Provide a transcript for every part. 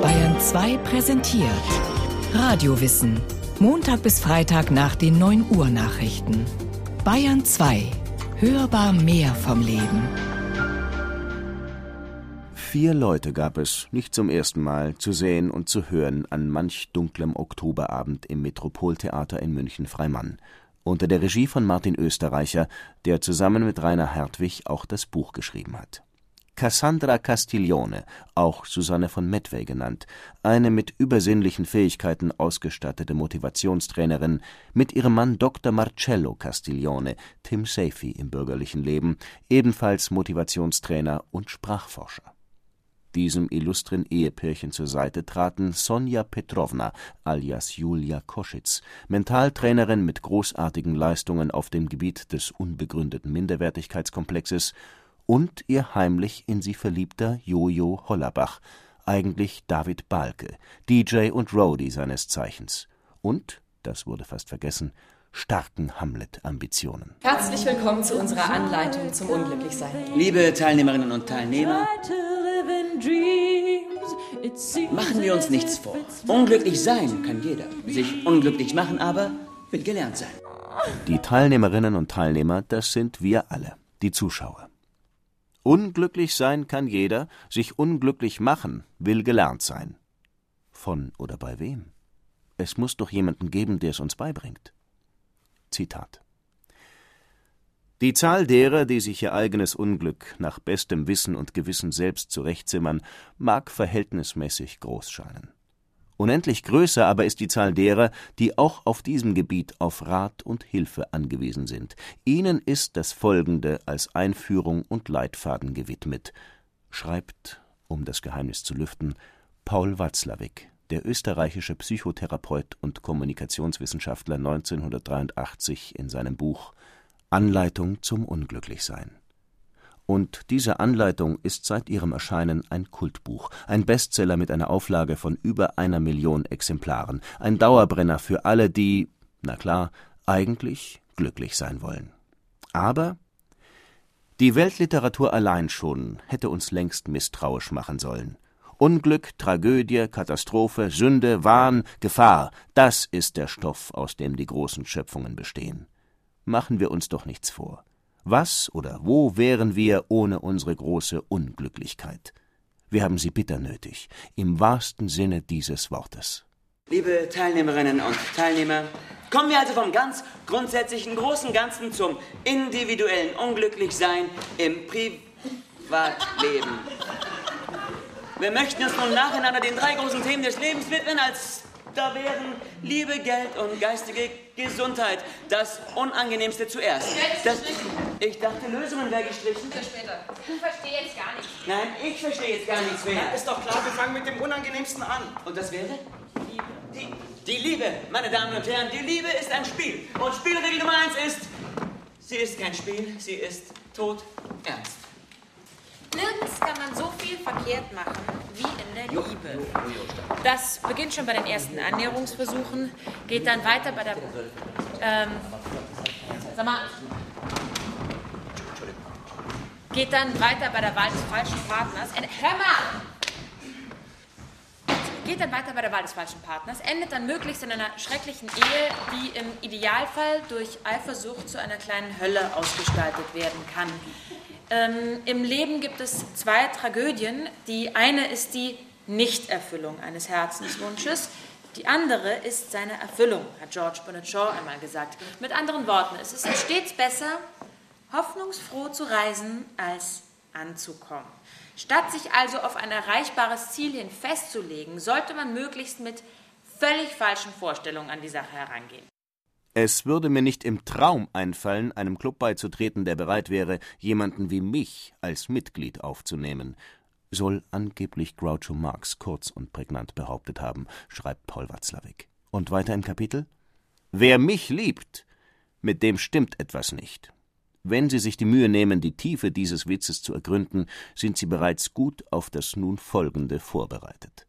Bayern 2 präsentiert Radiowissen. Montag bis Freitag nach den 9 Uhr Nachrichten. Bayern 2. Hörbar mehr vom Leben. Vier Leute gab es, nicht zum ersten Mal, zu sehen und zu hören an manch dunklem Oktoberabend im Metropoltheater in München-Freimann. Unter der Regie von Martin Österreicher, der zusammen mit Rainer Hertwig auch das Buch geschrieben hat. Cassandra Castiglione, auch Susanne von Medway genannt, eine mit übersinnlichen Fähigkeiten ausgestattete Motivationstrainerin, mit ihrem Mann Dr. Marcello Castiglione, Tim Safey im bürgerlichen Leben, ebenfalls Motivationstrainer und Sprachforscher. Diesem illustren Ehepärchen zur Seite traten Sonja Petrovna alias Julia Koschitz, Mentaltrainerin mit großartigen Leistungen auf dem Gebiet des unbegründeten Minderwertigkeitskomplexes und ihr heimlich in sie verliebter Jojo Hollerbach, eigentlich David Balke, DJ und Roadie seines Zeichens. Und, das wurde fast vergessen, starken Hamlet-Ambitionen. Herzlich willkommen zu unserer Anleitung zum Unglücklichsein. Liebe Teilnehmerinnen und Teilnehmer, machen wir uns nichts vor. Unglücklich sein kann jeder. Sich unglücklich machen aber will gelernt sein. Die Teilnehmerinnen und Teilnehmer, das sind wir alle, die Zuschauer. Unglücklich sein kann jeder, sich unglücklich machen will gelernt sein. Von oder bei wem? Es muss doch jemanden geben, der es uns beibringt. Zitat Die Zahl derer, die sich ihr eigenes Unglück nach bestem Wissen und Gewissen selbst zurechtzimmern, mag verhältnismäßig groß scheinen. Unendlich größer aber ist die Zahl derer, die auch auf diesem Gebiet auf Rat und Hilfe angewiesen sind. Ihnen ist das Folgende als Einführung und Leitfaden gewidmet, schreibt, um das Geheimnis zu lüften, Paul Watzlawick, der österreichische Psychotherapeut und Kommunikationswissenschaftler 1983 in seinem Buch Anleitung zum Unglücklichsein und diese Anleitung ist seit ihrem Erscheinen ein Kultbuch, ein Bestseller mit einer Auflage von über einer Million Exemplaren, ein Dauerbrenner für alle, die, na klar, eigentlich glücklich sein wollen. Aber die Weltliteratur allein schon hätte uns längst misstrauisch machen sollen. Unglück, Tragödie, Katastrophe, Sünde, Wahn, Gefahr, das ist der Stoff, aus dem die großen Schöpfungen bestehen. Machen wir uns doch nichts vor. Was oder wo wären wir ohne unsere große Unglücklichkeit? Wir haben sie bitter nötig, im wahrsten Sinne dieses Wortes. Liebe Teilnehmerinnen und Teilnehmer, kommen wir also vom ganz grundsätzlichen großen Ganzen zum individuellen Unglücklichsein im Privatleben. Wir möchten uns nun nacheinander den drei großen Themen des Lebens widmen als da wären Liebe, Geld und geistige Gesundheit das Unangenehmste zuerst. Das, ich dachte, Lösungen wäre gestrichen. Für später. Ich verstehe jetzt gar nichts. Nein, ich verstehe jetzt gar nichts mehr. Ja, ist doch klar, wir fangen mit dem Unangenehmsten an. Und das wäre? Die, die Liebe, meine Damen und Herren, die Liebe ist ein Spiel. Und Spielregel Nummer eins ist, sie ist kein Spiel, sie ist tot ernst. Nirgends kann man so viel verkehrt machen wie in der Liebe. Das beginnt schon bei den ersten Annäherungsversuchen, geht dann weiter bei der. Ähm, sag mal. Geht dann weiter bei der Wahl des falschen Partners. Hör mal! Geht dann weiter bei der Wahl des falschen Partners, endet dann möglichst in einer schrecklichen Ehe, die im Idealfall durch Eifersucht zu einer kleinen Hölle ausgestaltet werden kann. Ähm, Im Leben gibt es zwei Tragödien. Die eine ist die Nichterfüllung eines Herzenswunsches. Die andere ist seine Erfüllung, hat George Bernard Shaw einmal gesagt. Mit anderen Worten, es ist stets besser, hoffnungsfroh zu reisen, als anzukommen. Statt sich also auf ein erreichbares Ziel hin festzulegen, sollte man möglichst mit völlig falschen Vorstellungen an die Sache herangehen. Es würde mir nicht im Traum einfallen, einem Club beizutreten, der bereit wäre, jemanden wie mich als Mitglied aufzunehmen, soll angeblich Groucho Marx kurz und prägnant behauptet haben, schreibt Paul Watzlawick. Und weiter im Kapitel? Wer mich liebt, mit dem stimmt etwas nicht. Wenn Sie sich die Mühe nehmen, die Tiefe dieses Witzes zu ergründen, sind Sie bereits gut auf das nun folgende vorbereitet.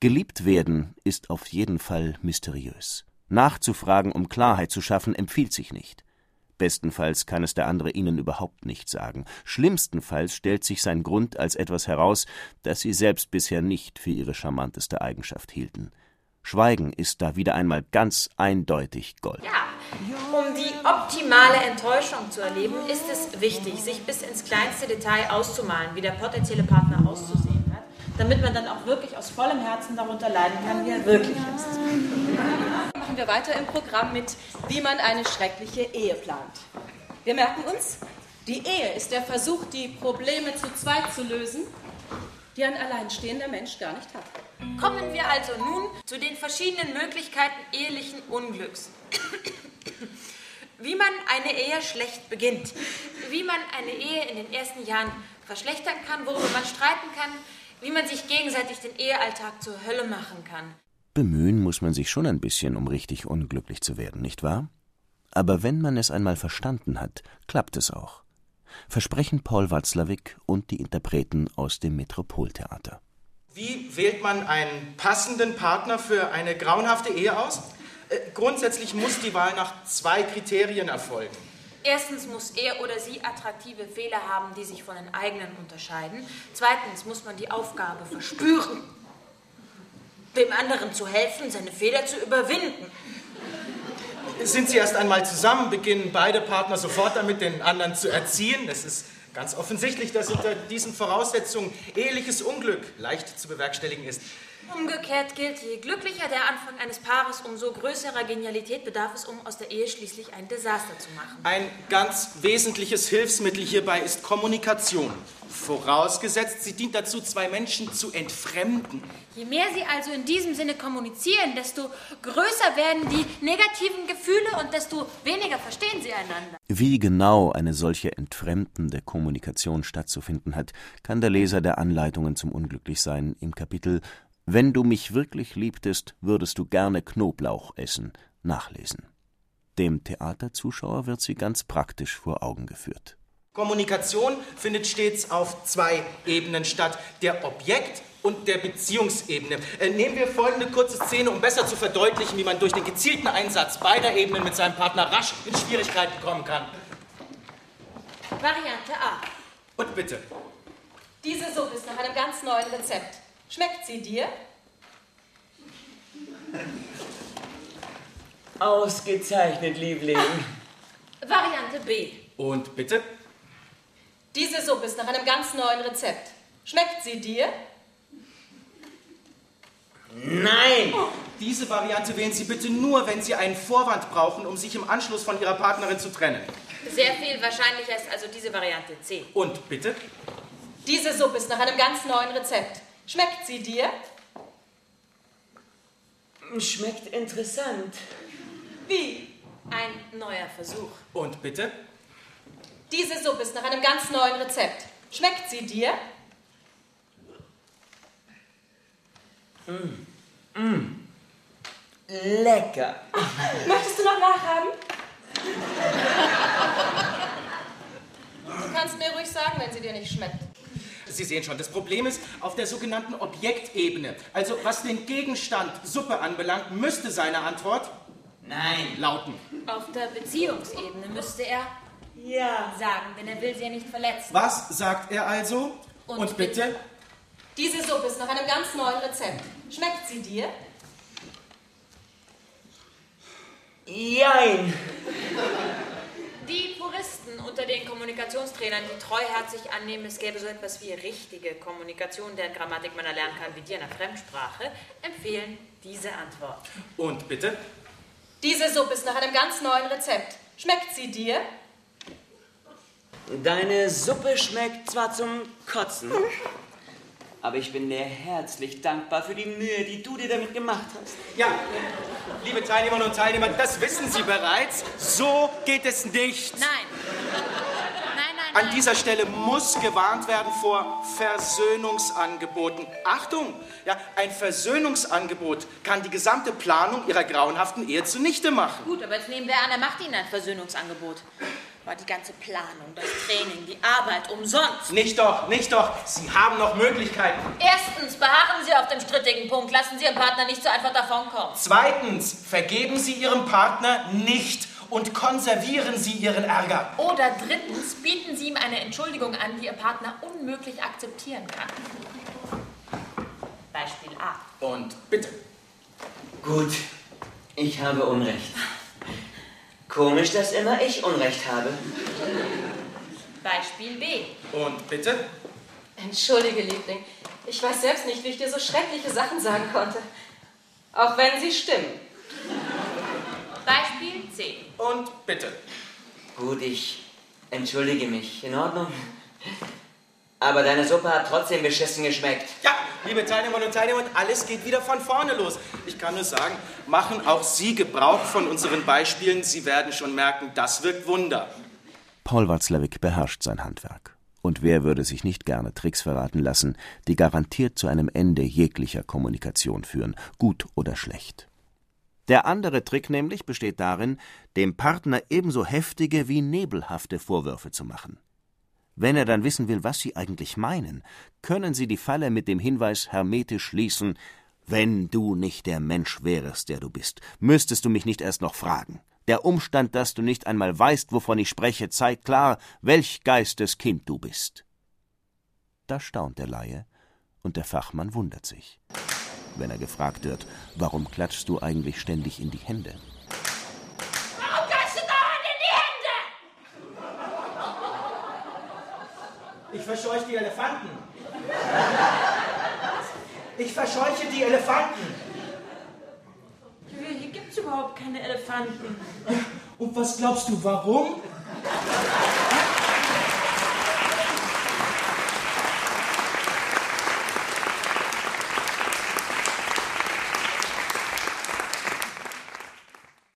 Geliebt werden ist auf jeden Fall mysteriös. Nachzufragen, um Klarheit zu schaffen, empfiehlt sich nicht. Bestenfalls kann es der andere ihnen überhaupt nicht sagen. Schlimmstenfalls stellt sich sein Grund als etwas heraus, das sie selbst bisher nicht für ihre charmanteste Eigenschaft hielten. Schweigen ist da wieder einmal ganz eindeutig Gold. Ja, um die optimale Enttäuschung zu erleben, ist es wichtig, sich bis ins kleinste Detail auszumalen, wie der potenzielle Partner auszusehen hat, damit man dann auch wirklich aus vollem Herzen darunter leiden kann, wie er wirklich ist. Machen wir weiter im Programm mit, wie man eine schreckliche Ehe plant. Wir merken uns, die Ehe ist der Versuch, die Probleme zu zweit zu lösen, die ein alleinstehender Mensch gar nicht hat. Kommen wir also nun zu den verschiedenen Möglichkeiten ehelichen Unglücks. Wie man eine Ehe schlecht beginnt, wie man eine Ehe in den ersten Jahren verschlechtern kann, worüber man streiten kann, wie man sich gegenseitig den Ehealltag zur Hölle machen kann. Bemühen muss man sich schon ein bisschen, um richtig unglücklich zu werden, nicht wahr? Aber wenn man es einmal verstanden hat, klappt es auch. Versprechen Paul Watzlawick und die Interpreten aus dem Metropoltheater. Wie wählt man einen passenden Partner für eine grauenhafte Ehe aus? Äh, grundsätzlich muss die Wahl nach zwei Kriterien erfolgen. Erstens muss er oder sie attraktive Fehler haben, die sich von den eigenen unterscheiden. Zweitens muss man die Aufgabe verspüren, dem anderen zu helfen, seine Fehler zu überwinden. Sind sie erst einmal zusammen, beginnen beide Partner sofort damit, den anderen zu erziehen. Es ist ganz offensichtlich, dass unter diesen Voraussetzungen eheliches Unglück leicht zu bewerkstelligen ist. Umgekehrt gilt, je glücklicher der Anfang eines Paares, umso größerer Genialität bedarf es, um aus der Ehe schließlich ein Desaster zu machen. Ein ganz wesentliches Hilfsmittel hierbei ist Kommunikation. Vorausgesetzt, sie dient dazu, zwei Menschen zu entfremden. Je mehr sie also in diesem Sinne kommunizieren, desto größer werden die negativen Gefühle und desto weniger verstehen sie einander. Wie genau eine solche entfremdende Kommunikation stattzufinden hat, kann der Leser der Anleitungen zum Unglücklichsein im Kapitel Wenn du mich wirklich liebtest, würdest du gerne Knoblauch essen nachlesen. Dem Theaterzuschauer wird sie ganz praktisch vor Augen geführt. Kommunikation findet stets auf zwei Ebenen statt, der Objekt- und der Beziehungsebene. Äh, nehmen wir folgende kurze Szene, um besser zu verdeutlichen, wie man durch den gezielten Einsatz beider Ebenen mit seinem Partner rasch in Schwierigkeiten kommen kann. Variante A. Und bitte. Diese Suppe ist nach einem ganz neuen Rezept. Schmeckt sie dir? Ausgezeichnet, Liebling. Variante B. Und bitte. Diese Suppe ist nach einem ganz neuen Rezept. Schmeckt sie dir? Nein! Diese Variante wählen Sie bitte nur, wenn Sie einen Vorwand brauchen, um sich im Anschluss von Ihrer Partnerin zu trennen. Sehr viel wahrscheinlicher ist also diese Variante C. Und bitte. Diese Suppe ist nach einem ganz neuen Rezept. Schmeckt sie dir? Schmeckt interessant. Wie? Ein neuer Versuch. Und bitte. Diese Suppe ist nach einem ganz neuen Rezept. Schmeckt sie dir? Lecker. Möchtest du noch nachhaben? Du kannst mir ruhig sagen, wenn sie dir nicht schmeckt. Sie sehen schon, das Problem ist auf der sogenannten Objektebene. Also was den Gegenstand Suppe anbelangt, müsste seine Antwort Nein. lauten. Auf der Beziehungsebene müsste er Ja. sagen, denn er will sie ja nicht verletzen. Was sagt er also? Und bitte? Diese Suppe ist nach einem ganz neuen Rezept. Schmeckt sie dir? Jein. Unter den Kommunikationstrainern, die treuherzig annehmen, es gäbe so etwas wie richtige Kommunikation, deren Grammatik man erlernen kann wie die einer Fremdsprache, empfehlen diese Antwort. Und bitte? Diese Suppe ist nach einem ganz neuen Rezept. Schmeckt sie dir? Deine Suppe schmeckt zwar zum Kotzen, aber ich bin dir herzlich dankbar für die Mühe, die du dir damit gemacht hast. Ja, liebe Teilnehmerinnen und Teilnehmer, das wissen Sie bereits. So geht es nicht. Nein. An dieser Stelle muss gewarnt werden vor Versöhnungsangeboten. Achtung! Ja, ein Versöhnungsangebot kann die gesamte Planung Ihrer grauenhaften Ehe zunichte machen. Gut, aber jetzt nehmen wir an, er macht Ihnen ein Versöhnungsangebot. War die ganze Planung, das Training, die Arbeit umsonst. Nicht doch, nicht doch. Sie haben noch Möglichkeiten. Erstens, beharren Sie auf dem strittigen Punkt. Lassen Sie Ihren Partner nicht so einfach davonkommen. Zweitens, vergeben Sie Ihrem Partner nicht und konservieren Sie Ihren Ärger. Oder drittens, bieten Sie ihm eine Entschuldigung an, die Ihr Partner unmöglich akzeptieren kann. Beispiel A. Und bitte. Gut, ich habe Unrecht. Komisch, dass immer ich Unrecht habe. Beispiel B. Und bitte. Entschuldige, Liebling. Ich weiß selbst nicht, wie ich dir so schreckliche Sachen sagen konnte. Auch wenn sie stimmen. Und bitte. Gut, ich entschuldige mich. In Ordnung? Aber deine Suppe hat trotzdem beschissen geschmeckt. Ja, liebe Teilnehmerinnen und Teilnehmer, alles geht wieder von vorne los. Ich kann nur sagen, machen auch Sie Gebrauch von unseren Beispielen. Sie werden schon merken, das wirkt Wunder. Paul Watzlawick beherrscht sein Handwerk. Und wer würde sich nicht gerne Tricks verraten lassen, die garantiert zu einem Ende jeglicher Kommunikation führen, gut oder schlecht. Der andere Trick nämlich besteht darin, dem Partner ebenso heftige wie nebelhafte Vorwürfe zu machen. Wenn er dann wissen will, was Sie eigentlich meinen, können Sie die Falle mit dem Hinweis hermetisch schließen Wenn du nicht der Mensch wärest, der du bist, müsstest du mich nicht erst noch fragen. Der Umstand, dass du nicht einmal weißt, wovon ich spreche, zeigt klar, welch Geistes Kind du bist. Da staunt der Laie, und der Fachmann wundert sich. Wenn er gefragt wird, warum klatschst du eigentlich ständig in die Hände? Warum klatschst du dauernd in die Hände? Ich verscheuche die Elefanten. Ich verscheuche die Elefanten. Hier gibt's überhaupt keine Elefanten. Und was glaubst du, warum?